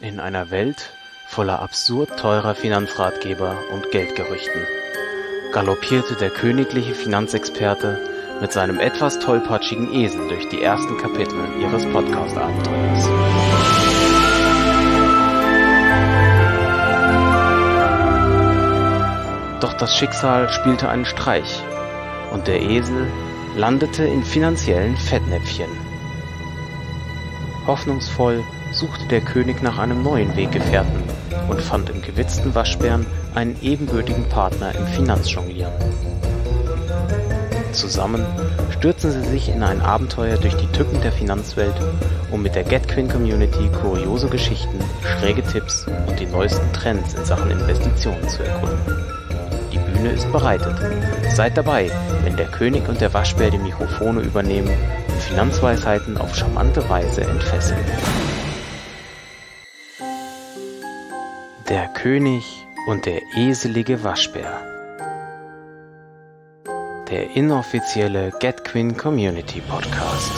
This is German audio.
In einer Welt voller absurd teurer Finanzratgeber und Geldgerüchten galoppierte der königliche Finanzexperte mit seinem etwas tollpatschigen Esel durch die ersten Kapitel ihres Podcast-Abenteuers. Doch das Schicksal spielte einen Streich und der Esel landete in finanziellen Fettnäpfchen. Hoffnungsvoll suchte der König nach einem neuen Weggefährten und fand im gewitzten Waschbären einen ebenbürtigen Partner im Finanzjonglieren. Zusammen stürzen sie sich in ein Abenteuer durch die Tücken der Finanzwelt, um mit der GetQueen Community kuriose Geschichten, schräge Tipps und die neuesten Trends in Sachen Investitionen zu erkunden. Die Bühne ist bereitet. Seid dabei, wenn der König und der Waschbär die Mikrofone übernehmen und Finanzweisheiten auf charmante Weise entfesseln. Der König und der eselige Waschbär. Der inoffizielle GetQueen Community Podcast.